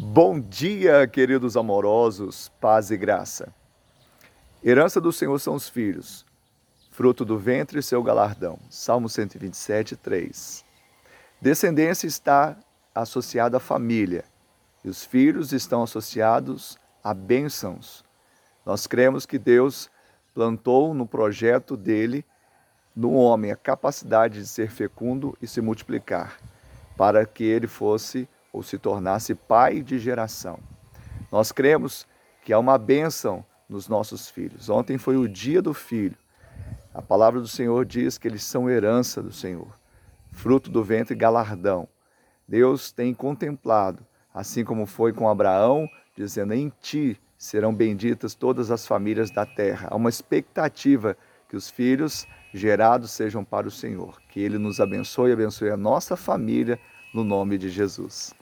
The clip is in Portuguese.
Bom dia, queridos amorosos, paz e graça. Herança do Senhor são os filhos, fruto do ventre seu galardão. Salmo 127, 3. Descendência está associada à família, e os filhos estão associados a bênçãos. Nós cremos que Deus plantou no projeto dele, no homem, a capacidade de ser fecundo e se multiplicar, para que ele fosse ou se tornasse pai de geração. Nós cremos que há uma bênção nos nossos filhos. Ontem foi o dia do filho. A palavra do Senhor diz que eles são herança do Senhor, fruto do ventre galardão. Deus tem contemplado, assim como foi com Abraão, dizendo: Em ti serão benditas todas as famílias da terra. Há uma expectativa que os filhos gerados sejam para o Senhor. Que Ele nos abençoe e abençoe a nossa família, no nome de Jesus.